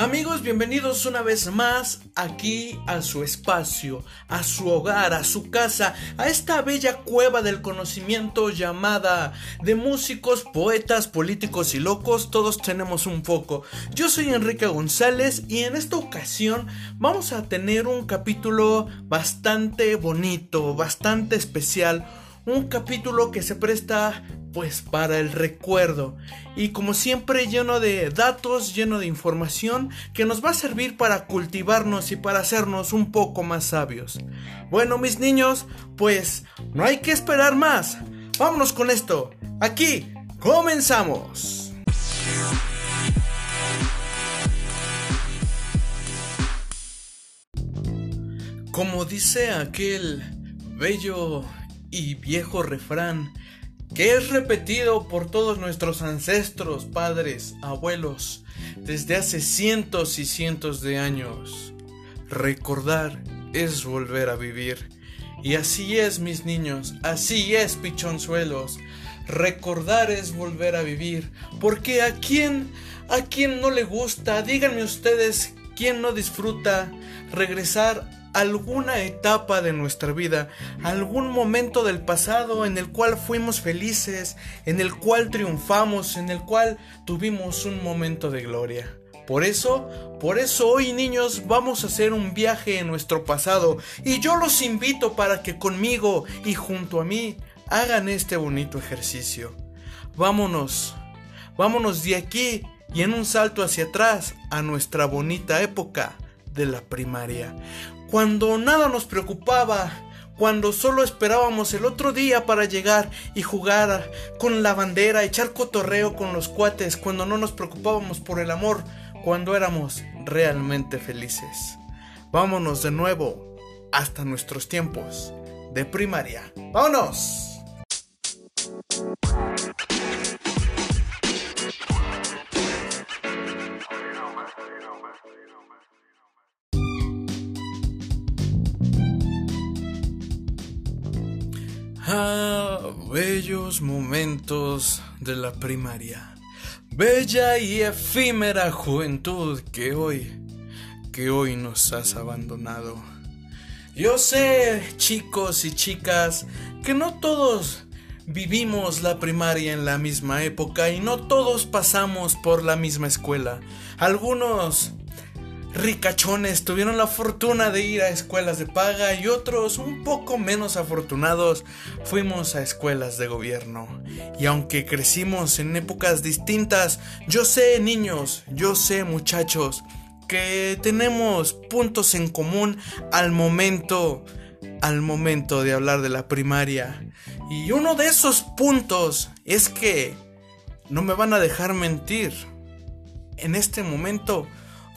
Amigos, bienvenidos una vez más aquí a su espacio, a su hogar, a su casa, a esta bella cueva del conocimiento llamada de músicos, poetas, políticos y locos, todos tenemos un foco. Yo soy Enrique González y en esta ocasión vamos a tener un capítulo bastante bonito, bastante especial, un capítulo que se presta pues para el recuerdo y como siempre lleno de datos, lleno de información que nos va a servir para cultivarnos y para hacernos un poco más sabios. Bueno mis niños, pues no hay que esperar más. Vámonos con esto. Aquí comenzamos. Como dice aquel bello y viejo refrán, que es repetido por todos nuestros ancestros, padres, abuelos, desde hace cientos y cientos de años. Recordar es volver a vivir. Y así es, mis niños, así es, pichonzuelos. Recordar es volver a vivir. Porque a quién, a quién no le gusta, díganme ustedes, quién no disfruta regresar alguna etapa de nuestra vida, algún momento del pasado en el cual fuimos felices, en el cual triunfamos, en el cual tuvimos un momento de gloria. Por eso, por eso hoy niños vamos a hacer un viaje en nuestro pasado y yo los invito para que conmigo y junto a mí hagan este bonito ejercicio. Vámonos, vámonos de aquí y en un salto hacia atrás a nuestra bonita época de la primaria cuando nada nos preocupaba, cuando solo esperábamos el otro día para llegar y jugar con la bandera, echar cotorreo con los cuates, cuando no nos preocupábamos por el amor, cuando éramos realmente felices. Vámonos de nuevo hasta nuestros tiempos de primaria. ¡Vámonos! Momentos de la primaria. Bella y efímera juventud que hoy, que hoy nos has abandonado. Yo sé, chicos y chicas, que no todos vivimos la primaria en la misma época y no todos pasamos por la misma escuela. Algunos ricachones tuvieron la fortuna de ir a escuelas de paga y otros un poco menos afortunados fuimos a escuelas de gobierno. Y aunque crecimos en épocas distintas, yo sé niños, yo sé muchachos, que tenemos puntos en común al momento al momento de hablar de la primaria. Y uno de esos puntos es que no me van a dejar mentir. En este momento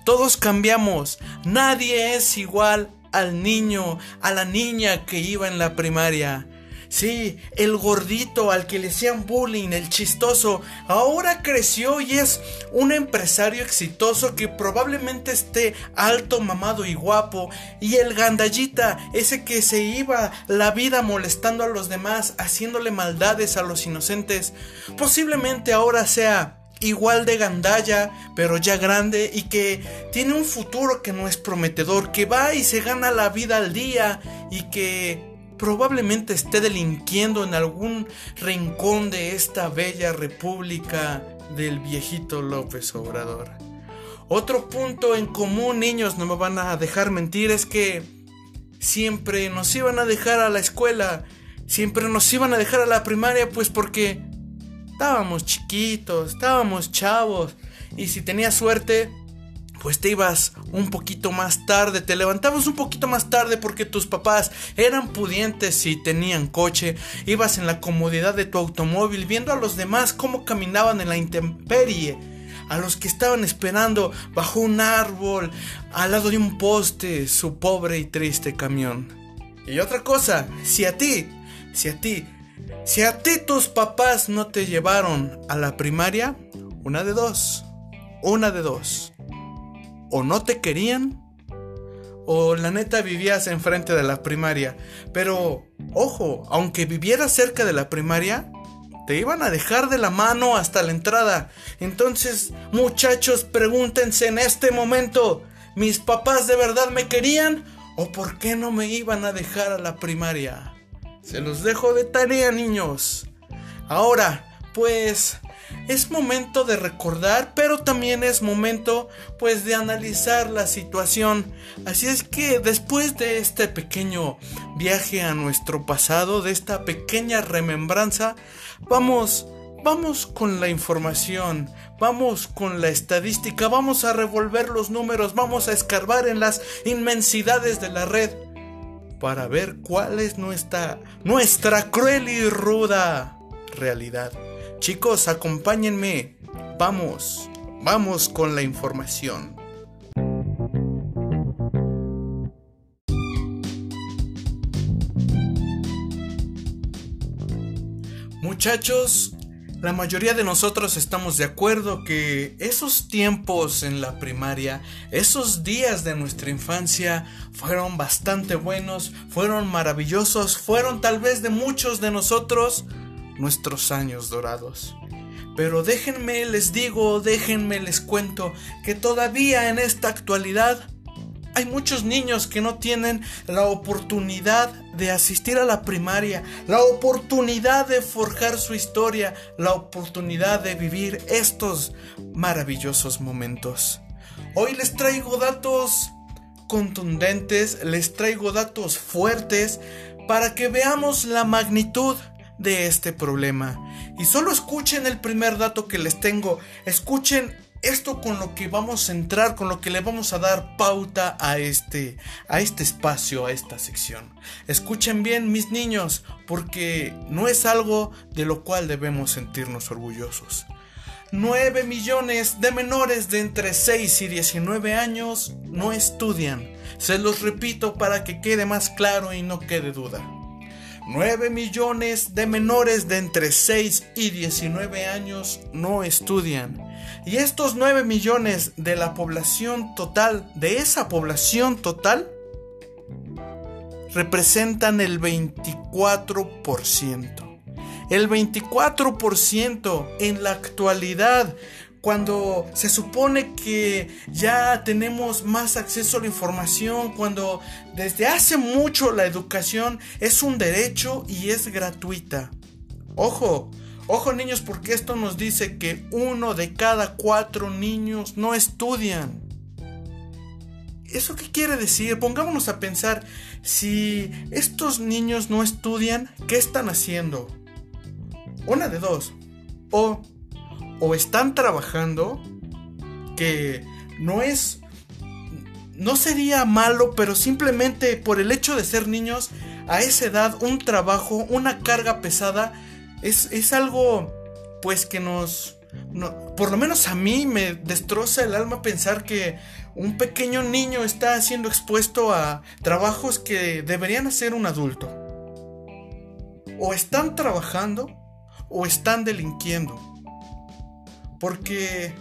todos cambiamos. Nadie es igual al niño, a la niña que iba en la primaria. Sí, el gordito al que le hacían bullying, el chistoso, ahora creció y es un empresario exitoso que probablemente esté alto, mamado y guapo. Y el gandallita, ese que se iba la vida molestando a los demás, haciéndole maldades a los inocentes, posiblemente ahora sea igual de gandalla, pero ya grande y que tiene un futuro que no es prometedor, que va y se gana la vida al día y que probablemente esté delinquiendo en algún rincón de esta bella república del viejito López Obrador. Otro punto en común, niños, no me van a dejar mentir, es que siempre nos iban a dejar a la escuela, siempre nos iban a dejar a la primaria, pues porque estábamos chiquitos, estábamos chavos. Y si tenías suerte, pues te ibas un poquito más tarde, te levantabas un poquito más tarde porque tus papás eran pudientes y tenían coche, ibas en la comodidad de tu automóvil viendo a los demás cómo caminaban en la intemperie, a los que estaban esperando bajo un árbol, al lado de un poste, su pobre y triste camión. Y otra cosa, si a ti, si a ti si a ti tus papás no te llevaron a la primaria, una de dos, una de dos. O no te querían, o la neta vivías enfrente de la primaria. Pero, ojo, aunque vivieras cerca de la primaria, te iban a dejar de la mano hasta la entrada. Entonces, muchachos, pregúntense en este momento, ¿mis papás de verdad me querían o por qué no me iban a dejar a la primaria? Se los dejo de tarea, niños. Ahora, pues es momento de recordar, pero también es momento pues de analizar la situación. Así es que después de este pequeño viaje a nuestro pasado, de esta pequeña remembranza, vamos Vamos con la información, vamos con la estadística, vamos a revolver los números, vamos a escarbar en las inmensidades de la red para ver cuál es nuestra, nuestra cruel y ruda realidad. Chicos, acompáñenme. Vamos, vamos con la información. Muchachos, la mayoría de nosotros estamos de acuerdo que esos tiempos en la primaria, esos días de nuestra infancia fueron bastante buenos, fueron maravillosos, fueron tal vez de muchos de nosotros nuestros años dorados. Pero déjenme les digo, déjenme les cuento que todavía en esta actualidad hay muchos niños que no tienen la oportunidad de asistir a la primaria, la oportunidad de forjar su historia, la oportunidad de vivir estos maravillosos momentos. Hoy les traigo datos contundentes, les traigo datos fuertes para que veamos la magnitud de este problema. Y solo escuchen el primer dato que les tengo. Escuchen esto con lo que vamos a entrar, con lo que le vamos a dar pauta a este, a este espacio, a esta sección. Escuchen bien, mis niños, porque no es algo de lo cual debemos sentirnos orgullosos. 9 millones de menores de entre 6 y 19 años no estudian. Se los repito para que quede más claro y no quede duda. 9 millones de menores de entre 6 y 19 años no estudian. Y estos 9 millones de la población total, de esa población total, representan el 24%. El 24% en la actualidad cuando se supone que ya tenemos más acceso a la información, cuando desde hace mucho la educación es un derecho y es gratuita. Ojo, ojo niños, porque esto nos dice que uno de cada cuatro niños no estudian. ¿Eso qué quiere decir? Pongámonos a pensar, si estos niños no estudian, ¿qué están haciendo? Una de dos. O o están trabajando, que no es... No sería malo, pero simplemente por el hecho de ser niños, a esa edad, un trabajo, una carga pesada, es, es algo, pues que nos... por lo menos a mí me destroza el alma pensar que un pequeño niño está siendo expuesto a trabajos que deberían hacer un adulto. O están trabajando o están delinquiendo. Porque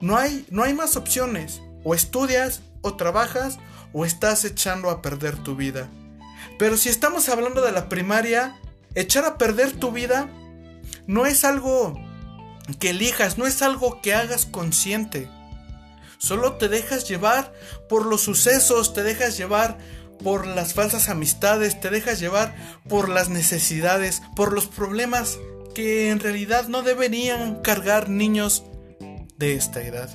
no hay, no hay más opciones. O estudias, o trabajas, o estás echando a perder tu vida. Pero si estamos hablando de la primaria, echar a perder tu vida no es algo que elijas, no es algo que hagas consciente. Solo te dejas llevar por los sucesos, te dejas llevar por las falsas amistades, te dejas llevar por las necesidades, por los problemas que en realidad no deberían cargar niños de esta edad.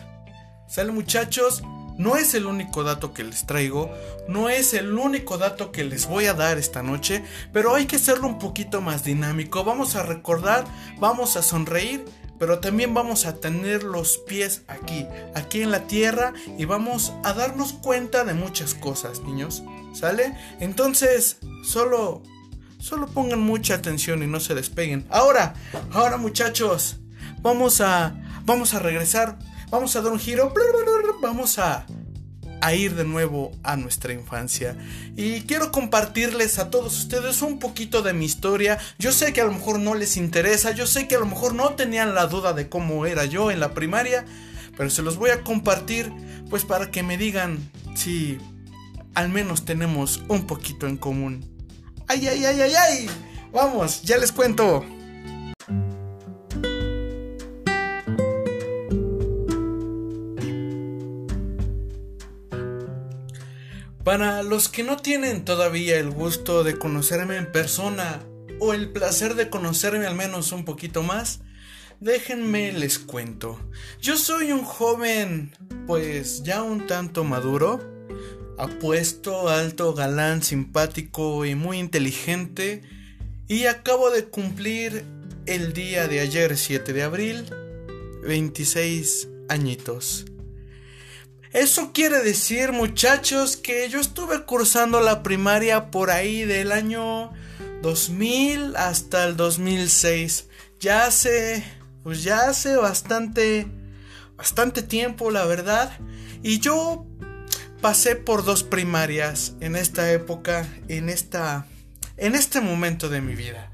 Sale muchachos, no es el único dato que les traigo, no es el único dato que les voy a dar esta noche, pero hay que hacerlo un poquito más dinámico. Vamos a recordar, vamos a sonreír, pero también vamos a tener los pies aquí, aquí en la tierra y vamos a darnos cuenta de muchas cosas, niños. ¿Sale? Entonces, solo Solo pongan mucha atención y no se despeguen. Ahora, ahora muchachos, vamos a vamos a regresar, vamos a dar un giro, vamos a a ir de nuevo a nuestra infancia. Y quiero compartirles a todos ustedes un poquito de mi historia. Yo sé que a lo mejor no les interesa, yo sé que a lo mejor no tenían la duda de cómo era yo en la primaria, pero se los voy a compartir pues para que me digan si al menos tenemos un poquito en común. ¡Ay, ay, ay, ay, ay! Vamos, ya les cuento. Para los que no tienen todavía el gusto de conocerme en persona o el placer de conocerme al menos un poquito más, déjenme les cuento. Yo soy un joven, pues ya un tanto maduro, apuesto, alto, galán, simpático y muy inteligente, y acabo de cumplir el día de ayer, 7 de abril, 26 añitos. Eso quiere decir, muchachos, que yo estuve cursando la primaria por ahí del año 2000 hasta el 2006. Ya hace, pues ya hace bastante, bastante tiempo, la verdad. Y yo pasé por dos primarias en esta época, en esta, en este momento de mi vida.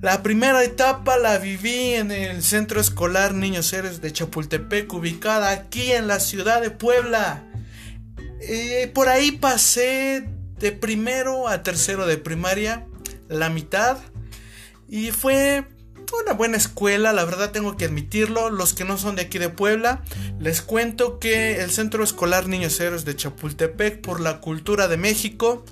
La primera etapa la viví en el Centro Escolar Niños Héroes de Chapultepec, ubicada aquí en la ciudad de Puebla. Eh, por ahí pasé de primero a tercero de primaria la mitad. Y fue una buena escuela, la verdad tengo que admitirlo. Los que no son de aquí de Puebla, les cuento que el Centro Escolar Niños Héroes de Chapultepec por la Cultura de México,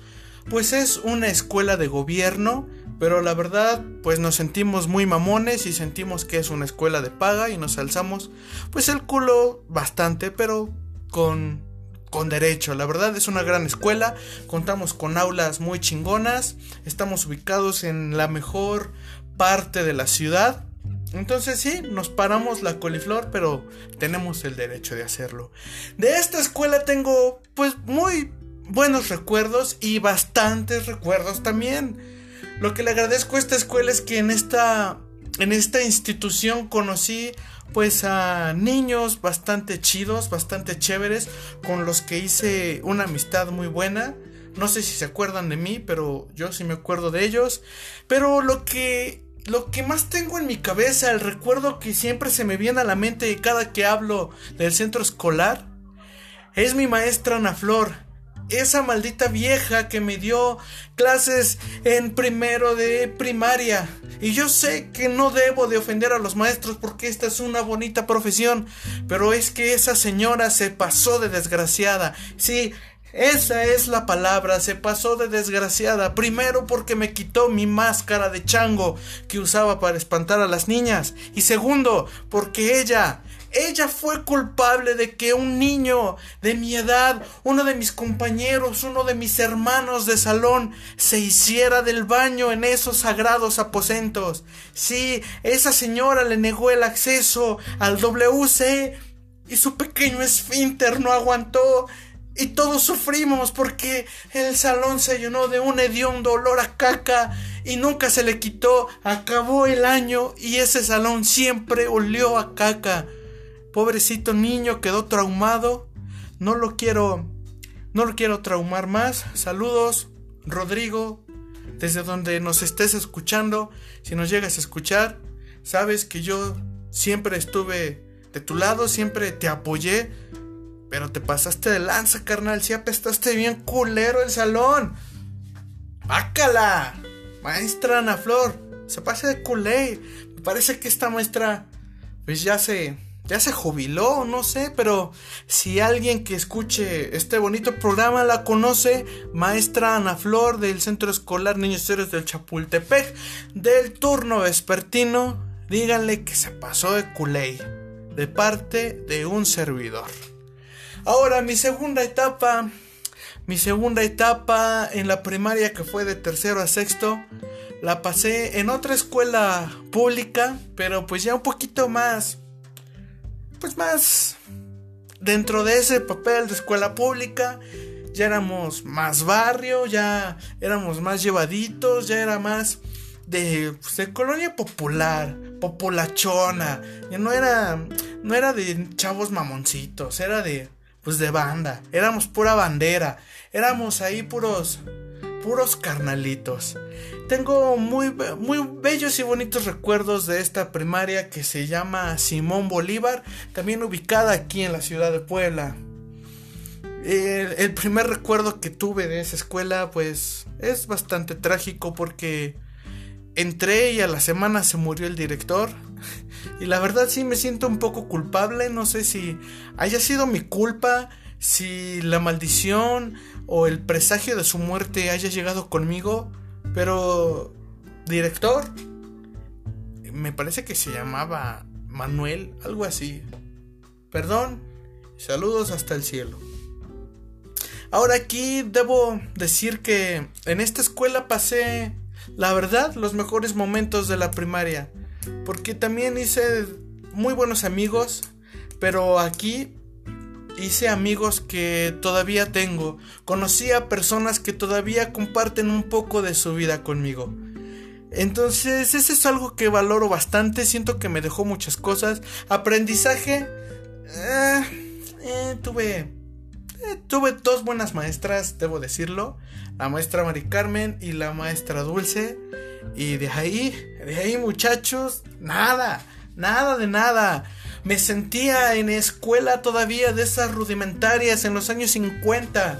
pues es una escuela de gobierno, pero la verdad pues nos sentimos muy mamones y sentimos que es una escuela de paga y nos alzamos pues el culo bastante, pero con con derecho. La verdad es una gran escuela, contamos con aulas muy chingonas, estamos ubicados en la mejor parte de la ciudad. Entonces sí, nos paramos la coliflor, pero tenemos el derecho de hacerlo. De esta escuela tengo pues muy buenos recuerdos y bastantes recuerdos también. Lo que le agradezco a esta escuela es que en esta en esta institución conocí pues a niños bastante chidos, bastante chéveres, con los que hice una amistad muy buena. No sé si se acuerdan de mí, pero yo sí me acuerdo de ellos. Pero lo que lo que más tengo en mi cabeza, el recuerdo que siempre se me viene a la mente cada que hablo del centro escolar, es mi maestra Ana Flor esa maldita vieja que me dio clases en primero de primaria. Y yo sé que no debo de ofender a los maestros porque esta es una bonita profesión, pero es que esa señora se pasó de desgraciada. Sí, esa es la palabra, se pasó de desgraciada. Primero porque me quitó mi máscara de chango que usaba para espantar a las niñas. Y segundo, porque ella ella fue culpable de que un niño de mi edad, uno de mis compañeros, uno de mis hermanos de salón, se hiciera del baño en esos sagrados aposentos. Sí, esa señora le negó el acceso al WC y su pequeño esfínter no aguantó. Y todos sufrimos porque el salón se llenó de un hediondo olor a caca y nunca se le quitó. Acabó el año y ese salón siempre olió a caca. Pobrecito niño quedó traumado. No lo quiero. No lo quiero traumar más. Saludos, Rodrigo. Desde donde nos estés escuchando. Si nos llegas a escuchar. Sabes que yo siempre estuve de tu lado. Siempre te apoyé. Pero te pasaste de lanza, carnal. Si apestaste bien culero el salón. ¡Bácala! Maestra Ana Flor. Se pasa de culé. Me parece que esta maestra. Pues ya se ya se jubiló, no sé, pero si alguien que escuche este bonito programa la conoce, maestra Ana Flor del Centro Escolar Niños Héroes del Chapultepec, del turno vespertino, díganle que se pasó de culé, de parte de un servidor. Ahora, mi segunda etapa, mi segunda etapa en la primaria que fue de tercero a sexto, la pasé en otra escuela pública, pero pues ya un poquito más pues más dentro de ese papel de escuela pública. Ya éramos más barrio, ya éramos más llevaditos, ya era más de, pues, de colonia popular, populachona, ya no era no era de chavos mamoncitos, era de pues de banda, éramos pura bandera, éramos ahí puros puros carnalitos. Tengo muy, muy bellos y bonitos recuerdos de esta primaria que se llama Simón Bolívar, también ubicada aquí en la ciudad de Puebla. El, primer recuerdo que tuve de esa escuela pues es bastante trágico porque entré y a la semana se murió el director. Y la verdad sí me siento un poco culpable, no sé si haya sido mi culpa, si la maldición o el presagio de su muerte haya llegado conmigo, pero director, me parece que se llamaba Manuel, algo así. Perdón, saludos hasta el cielo. Ahora aquí debo decir que en esta escuela pasé, la verdad, los mejores momentos de la primaria. Porque también hice muy buenos amigos, pero aquí hice amigos que todavía tengo. Conocí a personas que todavía comparten un poco de su vida conmigo. Entonces, ese es algo que valoro bastante. Siento que me dejó muchas cosas. Aprendizaje. Eh, eh, tuve eh, tuve dos buenas maestras, debo decirlo. La maestra Mari Carmen y la maestra Dulce. Y de ahí, de ahí muchachos, nada, nada de nada. Me sentía en escuela todavía de esas rudimentarias en los años 50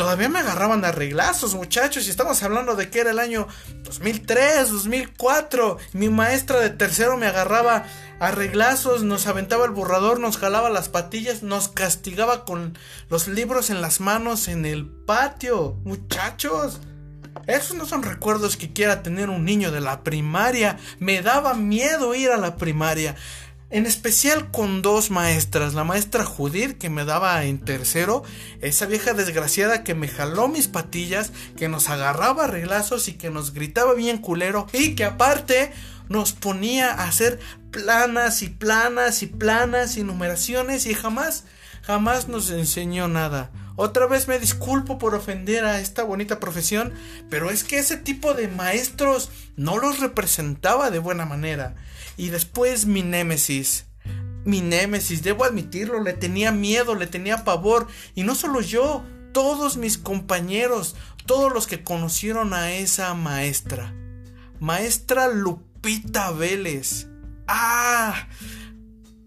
todavía me agarraban a reglazos, muchachos. Y estamos hablando de que era el año 2003, 2004. Mi maestra de tercero me agarraba a reglazos, nos aventaba el borrador, nos jalaba las patillas, nos castigaba con los libros en las manos en el patio. Muchachos. Esos no son recuerdos que quiera tener un niño de la primaria. Me daba miedo ir a la primaria. En especial con dos maestras, la maestra Judith que me daba en tercero, esa vieja desgraciada que me jaló mis patillas, que nos agarraba reglazos y que nos gritaba bien culero y que aparte nos ponía a hacer planas y planas y planas y numeraciones y jamás, jamás nos enseñó nada. Otra vez me disculpo por ofender a esta bonita profesión, pero es que ese tipo de maestros no los representaba de buena manera. Y después mi némesis. Mi némesis, debo admitirlo, le tenía miedo, le tenía pavor. Y no solo yo, todos mis compañeros, todos los que conocieron a esa maestra. Maestra Lupita Vélez. Ah,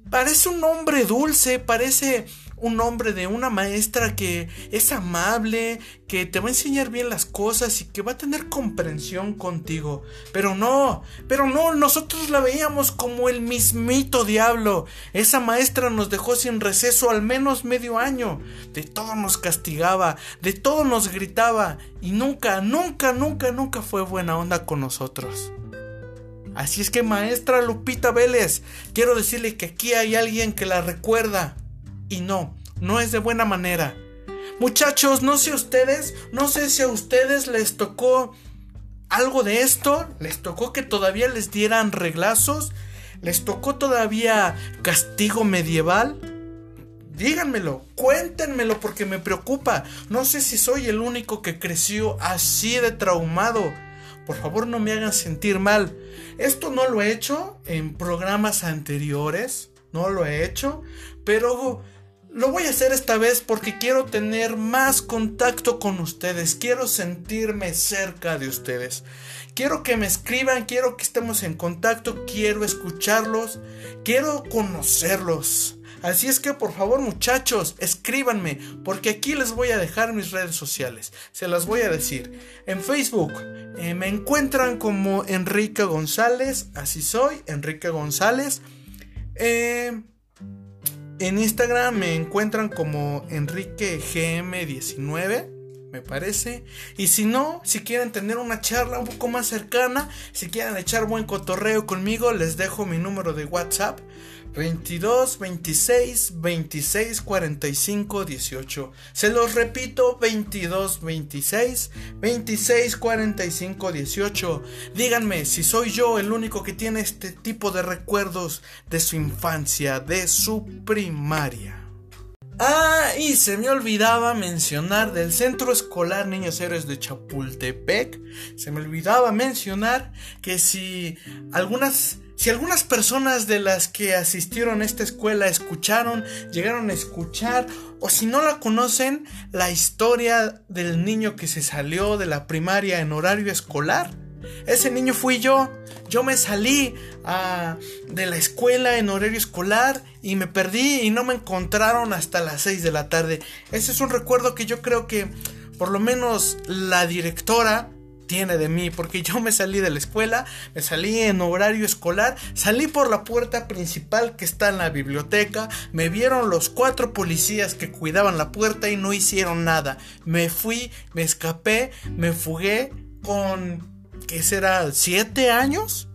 parece un nombre dulce, parece un nombre de una maestra que es amable, que te va a enseñar bien las cosas y que va a tener comprensión contigo. Pero no, pero no, nosotros la veíamos como el mismito diablo. Esa maestra nos dejó sin receso al menos medio año. De todo nos castigaba, de todo nos gritaba y nunca, nunca, nunca, nunca fue buena onda con nosotros. Así es que maestra Lupita Vélez, quiero decirle que aquí hay alguien que la recuerda y no, no es de buena manera. Muchachos, no sé ustedes, no sé si a ustedes les tocó algo de esto, les tocó que todavía les dieran reglazos, les tocó todavía castigo medieval. Díganmelo, cuéntenmelo porque me preocupa. No sé si soy el único que creció así de traumado. Por favor no me hagan sentir mal. Esto no lo he hecho en programas anteriores, no lo he hecho, pero lo voy a hacer esta vez porque quiero tener más contacto con ustedes, quiero sentirme cerca de ustedes. Quiero que me escriban, quiero que estemos en contacto, quiero escucharlos, quiero conocerlos. Así es que por favor muchachos, escríbanme, porque aquí les voy a dejar mis redes sociales. Se las voy a decir. En Facebook eh, me encuentran como Enrique González, así soy, Enrique González. Eh, en Instagram me encuentran como EnriqueGM19, me parece. Y si no, si quieren tener una charla un poco más cercana, si quieren echar buen cotorreo conmigo, les dejo mi número de WhatsApp 22 26 26 45 18. Se los repito, 22 26 26 45 18. Díganme si soy yo el único que tiene este tipo de recuerdos de su infancia, de su primaria. Ah, y se me olvidaba mencionar del Centro Escolar Niños Héroes de Chapultepec. Se me olvidaba mencionar que si algunas si algunas personas de las que asistieron a esta escuela escucharon, llegaron a escuchar, o si no la conocen, la historia del niño que se salió de la primaria en horario escolar, ese niño fui yo. Yo me salí ah, de la escuela en horario escolar y me perdí y no me encontraron hasta las 6 de la tarde. Ese es un recuerdo que yo creo que por lo menos la directora tiene de mí, porque yo me salí de la escuela, me salí en horario escolar, salí por la puerta principal que está en la biblioteca, me vieron los cuatro policías que cuidaban la puerta y no hicieron nada. Me fui, me escapé, me fugué con, ¿qué será? ¿Siete años?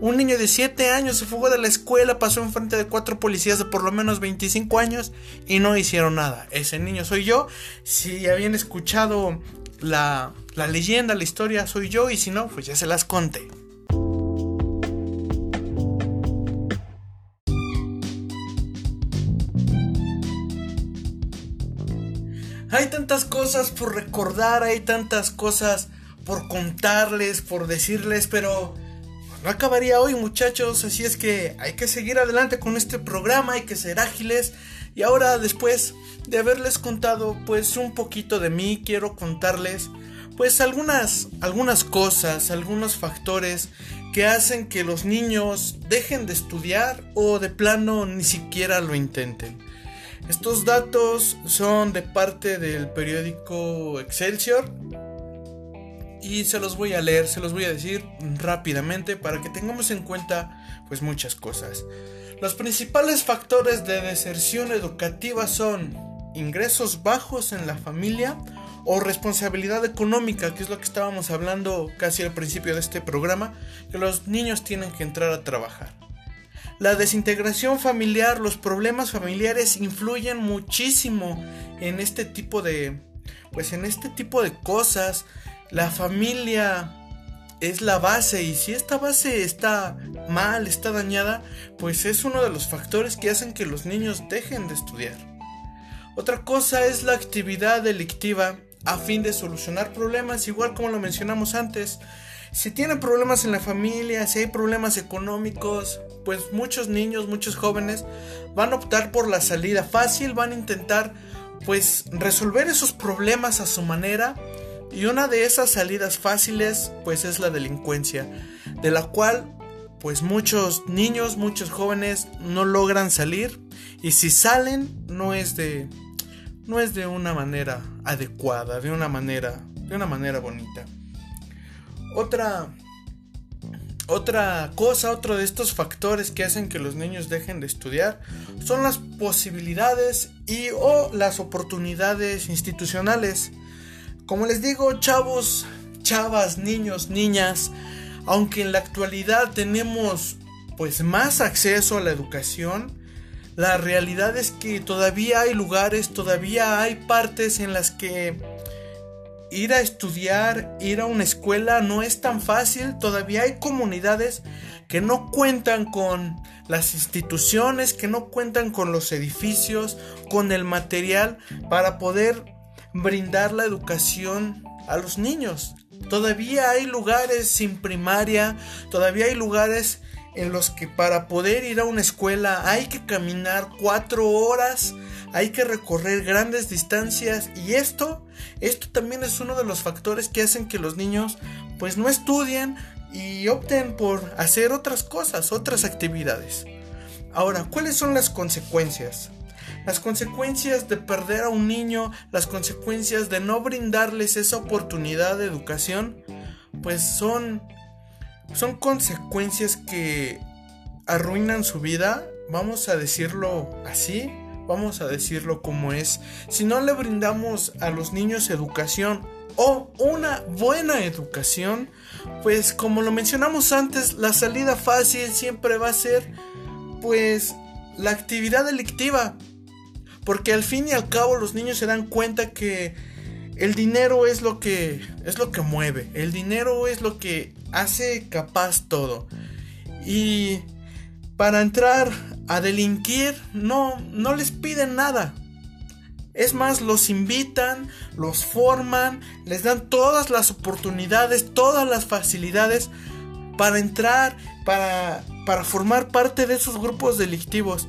Un niño de 7 años se fugó de la escuela, pasó enfrente de cuatro policías de por lo menos 25 años y no hicieron nada. Ese niño soy yo. Si habían escuchado la, la leyenda, la historia, soy yo y si no, pues ya se las conté. Hay tantas cosas por recordar, hay tantas cosas por contarles, por decirles, pero no acabaría hoy muchachos, así es que hay que seguir adelante con este programa, hay que ser ágiles. Y ahora después de haberles contado pues un poquito de mí, quiero contarles pues algunas, algunas cosas, algunos factores que hacen que los niños dejen de estudiar o de plano ni siquiera lo intenten. Estos datos son de parte del periódico Excelsior y se los voy a leer, se los voy a decir rápidamente para que tengamos en cuenta pues muchas cosas. Los principales factores de deserción educativa son ingresos bajos en la familia o responsabilidad económica, que es lo que estábamos hablando casi al principio de este programa, que los niños tienen que entrar a trabajar. La desintegración familiar, los problemas familiares influyen muchísimo en este tipo de pues en este tipo de cosas la familia es la base y si esta base está mal, está dañada, pues es uno de los factores que hacen que los niños dejen de estudiar. Otra cosa es la actividad delictiva a fin de solucionar problemas, igual como lo mencionamos antes. Si tienen problemas en la familia, si hay problemas económicos, pues muchos niños, muchos jóvenes van a optar por la salida fácil, van a intentar pues resolver esos problemas a su manera y una de esas salidas fáciles pues es la delincuencia, de la cual pues muchos niños, muchos jóvenes no logran salir y si salen no es de no es de una manera adecuada, de una manera de una manera bonita. Otra otra cosa, otro de estos factores que hacen que los niños dejen de estudiar son las posibilidades y o las oportunidades institucionales. Como les digo, chavos, chavas, niños, niñas, aunque en la actualidad tenemos pues más acceso a la educación, la realidad es que todavía hay lugares, todavía hay partes en las que ir a estudiar, ir a una escuela no es tan fácil, todavía hay comunidades que no cuentan con las instituciones, que no cuentan con los edificios, con el material para poder brindar la educación a los niños. Todavía hay lugares sin primaria, todavía hay lugares en los que para poder ir a una escuela hay que caminar cuatro horas, hay que recorrer grandes distancias y esto, esto también es uno de los factores que hacen que los niños pues no estudien y opten por hacer otras cosas, otras actividades. Ahora, ¿cuáles son las consecuencias? Las consecuencias de perder a un niño, las consecuencias de no brindarles esa oportunidad de educación, pues son, son consecuencias que arruinan su vida, vamos a decirlo así, vamos a decirlo como es. Si no le brindamos a los niños educación o una buena educación, pues como lo mencionamos antes, la salida fácil siempre va a ser pues la actividad delictiva. Porque al fin y al cabo los niños se dan cuenta que el dinero es lo que es lo que mueve, el dinero es lo que hace capaz todo. Y para entrar a delinquir no no les piden nada. Es más, los invitan, los forman, les dan todas las oportunidades, todas las facilidades para entrar, para, para formar parte de esos grupos delictivos.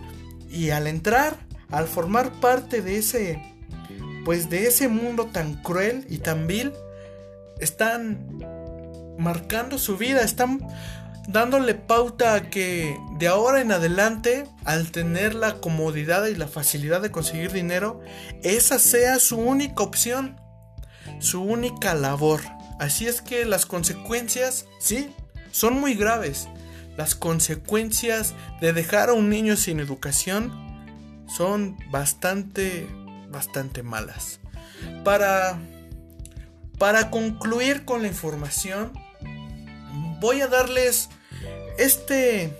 Y al entrar, al formar parte de ese, pues de ese mundo tan cruel y tan vil, están marcando su vida, están dándole pauta a que de ahora en adelante, al tener la comodidad y la facilidad de conseguir dinero, esa sea su única opción, su única labor. Así es que las consecuencias, sí, son muy graves. Las consecuencias de dejar a un niño sin educación son bastante, bastante malas. Para, para concluir con la información, voy a darles este,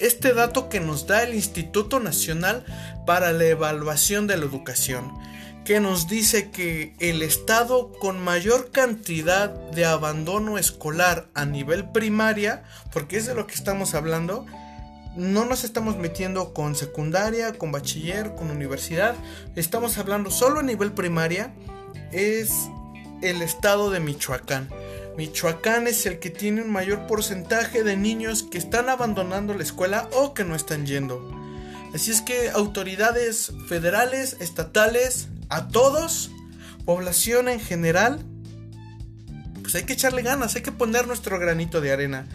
este dato que nos da el Instituto Nacional para la Evaluación de la Educación, que nos dice que el estado con mayor cantidad de abandono escolar a nivel primaria, porque es de lo que estamos hablando, no nos estamos metiendo con secundaria, con bachiller, con universidad, estamos hablando solo a nivel primaria, es el estado de Michoacán. Michoacán es el que tiene un mayor porcentaje de niños que están abandonando la escuela o que no están yendo. Así es que autoridades federales, estatales, a todos, población en general, pues hay que echarle ganas, hay que poner nuestro granito de arena.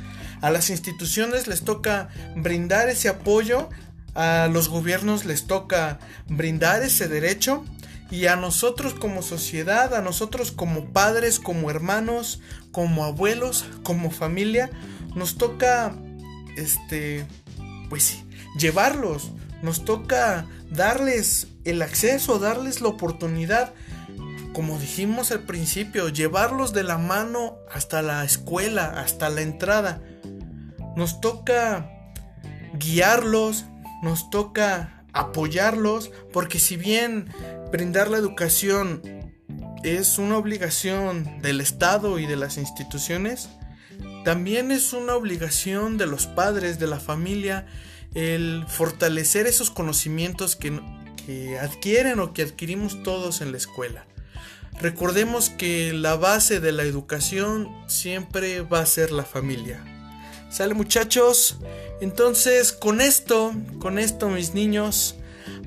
A las instituciones les toca brindar ese apoyo, a los gobiernos les toca brindar ese derecho y a nosotros como sociedad, a nosotros como padres, como hermanos, como abuelos, como familia, nos toca este pues llevarlos, nos toca darles el acceso, darles la oportunidad como dijimos al principio, llevarlos de la mano hasta la escuela, hasta la entrada. Nos toca guiarlos, nos toca apoyarlos, porque si bien brindar la educación es una obligación del Estado y de las instituciones, también es una obligación de los padres, de la familia, el fortalecer esos conocimientos que, adquieren o que adquirimos todos en la escuela. Recordemos que la base de la educación siempre va a ser la familia. Sale muchachos. Entonces con esto, con esto mis niños,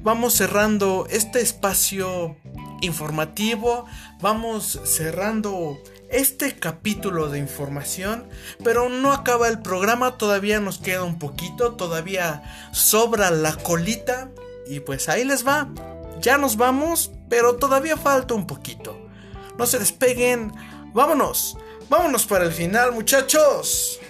vamos cerrando este espacio informativo. Vamos cerrando este capítulo de información. Pero no acaba el programa, todavía nos queda un poquito, todavía sobra la colita. Y pues ahí les va. Ya nos vamos, pero todavía falta un poquito. No se despeguen. Vámonos. Vámonos para el final, muchachos.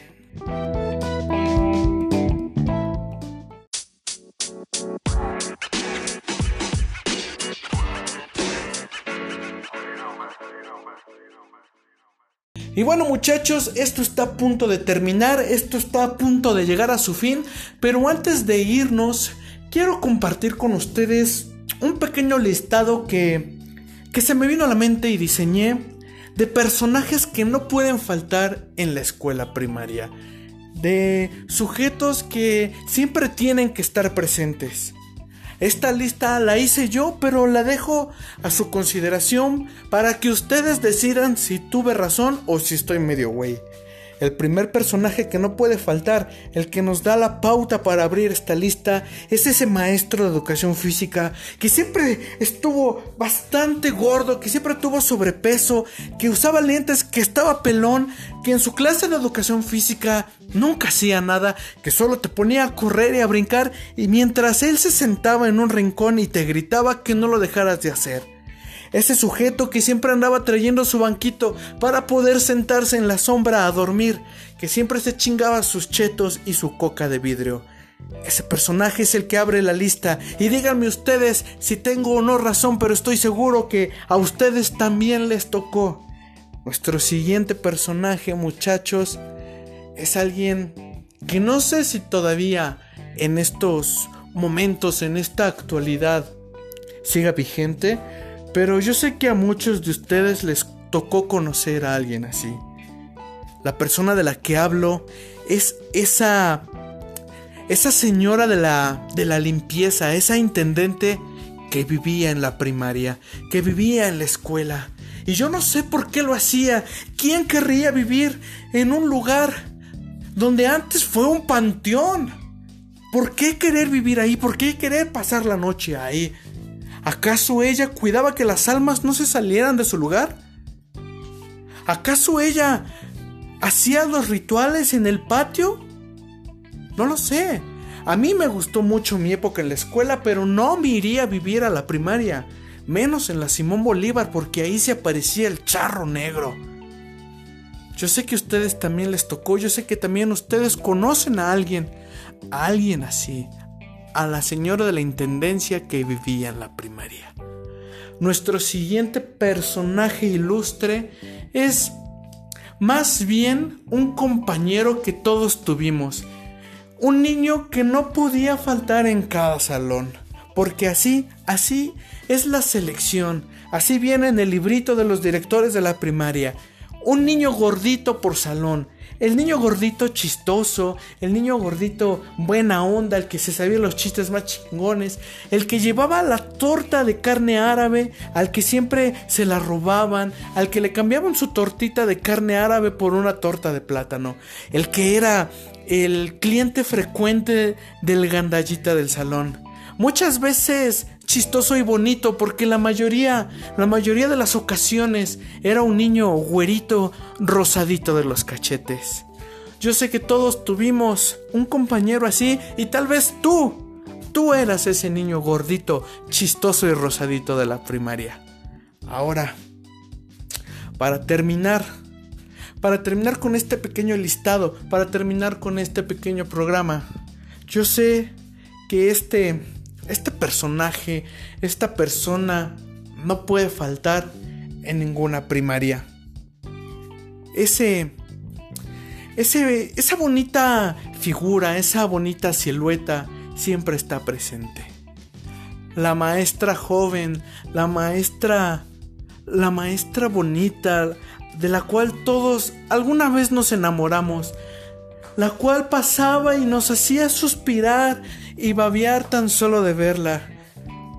Y bueno muchachos, esto está a punto de terminar, esto está a punto de llegar a su fin, pero antes de irnos, quiero compartir con ustedes un pequeño listado que, que se me vino a la mente y diseñé de personajes que no pueden faltar en la escuela primaria, de sujetos que siempre tienen que estar presentes. Esta lista la hice yo, pero la dejo a su consideración para que ustedes decidan si tuve razón o si estoy medio güey. El primer personaje que no puede faltar, el que nos da la pauta para abrir esta lista, es ese maestro de educación física que siempre estuvo bastante gordo, que siempre tuvo sobrepeso, que usaba lentes, que estaba pelón, que en su clase de educación física nunca hacía nada, que solo te ponía a correr y a brincar y mientras él se sentaba en un rincón y te gritaba que no lo dejaras de hacer. Ese sujeto que siempre andaba trayendo su banquito para poder sentarse en la sombra a dormir, que siempre se chingaba sus chetos y su coca de vidrio. Ese personaje es el que abre la lista y díganme ustedes si tengo o no razón, pero estoy seguro que a ustedes también les tocó. Nuestro siguiente personaje, muchachos, es alguien que no sé si todavía en estos momentos, en esta actualidad, siga vigente, pero yo sé que a muchos de ustedes les tocó conocer a alguien así. La persona de la que hablo es esa esa señora de la de la limpieza, esa intendente que vivía en la primaria, que vivía en la escuela. Y yo no sé por qué lo hacía. ¿Quién querría vivir en un lugar donde antes fue un panteón? ¿Por qué querer vivir ahí? ¿Por qué querer pasar la noche ahí? ¿Acaso ella cuidaba que las almas no se salieran de su lugar? ¿Acaso ella hacía los rituales en el patio? No lo sé. A mí me gustó mucho mi época en la escuela, pero no me iría a vivir a la primaria, menos en la Simón Bolívar porque ahí se aparecía el charro negro. Yo sé que a ustedes también les tocó, yo sé que también ustedes conocen a alguien, a alguien así, a la señora de la intendencia que vivía en la primaria. Nuestro siguiente personaje ilustre es más bien un compañero que todos tuvimos, un niño que no podía faltar en cada salón, porque así, así es la selección, así viene en el librito de los directores de la primaria, un niño gordito por salón, el niño gordito chistoso, el niño gordito buena onda, el que se sabía los chistes más chingones, el que llevaba la torta de carne árabe, al que siempre se la robaban, al que le cambiaban su tortita de carne árabe por una torta de plátano, el que era el cliente frecuente del gandallita del salón. Muchas veces chistoso y bonito porque la mayoría, la mayoría de las ocasiones era un niño güerito rosadito de los cachetes. Yo sé que todos tuvimos un compañero así y tal vez tú, tú eras ese niño gordito, chistoso y rosadito de la primaria. Ahora, para terminar, para terminar con este pequeño listado, para terminar con este pequeño programa, yo sé que este este personaje, esta persona no puede faltar en ninguna primaria. Ese, ese, esa bonita figura, esa bonita silueta siempre está presente. La maestra joven, la maestra, la maestra bonita, de la cual todos alguna vez nos enamoramos, la cual pasaba y nos hacía suspirar y babear tan solo de verla,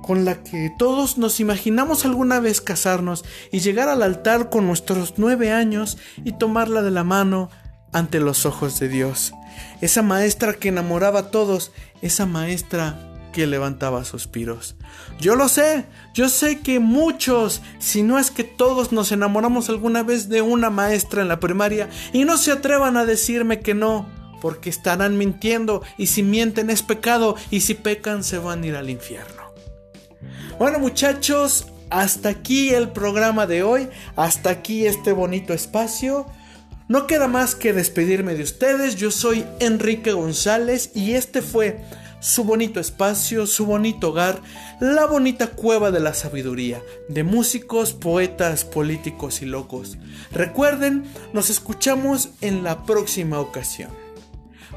con la que todos nos imaginamos alguna vez casarnos y llegar al altar con nuestros nueve años y tomarla de la mano ante los ojos de Dios. Esa maestra que enamoraba a todos, esa maestra que levantaba suspiros. Yo lo sé, yo sé que muchos, si no es que todos nos enamoramos alguna vez de una maestra en la primaria y no se atrevan a decirme que no porque estarán mintiendo y si mienten es pecado y si pecan se van a ir al infierno. Bueno muchachos, hasta aquí el programa de hoy, hasta aquí este bonito espacio. No queda más que despedirme de ustedes, yo soy Enrique González y este fue su bonito espacio, su bonito hogar, la bonita cueva de la sabiduría, de músicos, poetas, políticos y locos. Recuerden, nos escuchamos en la próxima ocasión.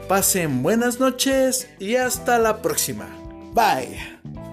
Pasen buenas noches y hasta la próxima. Bye.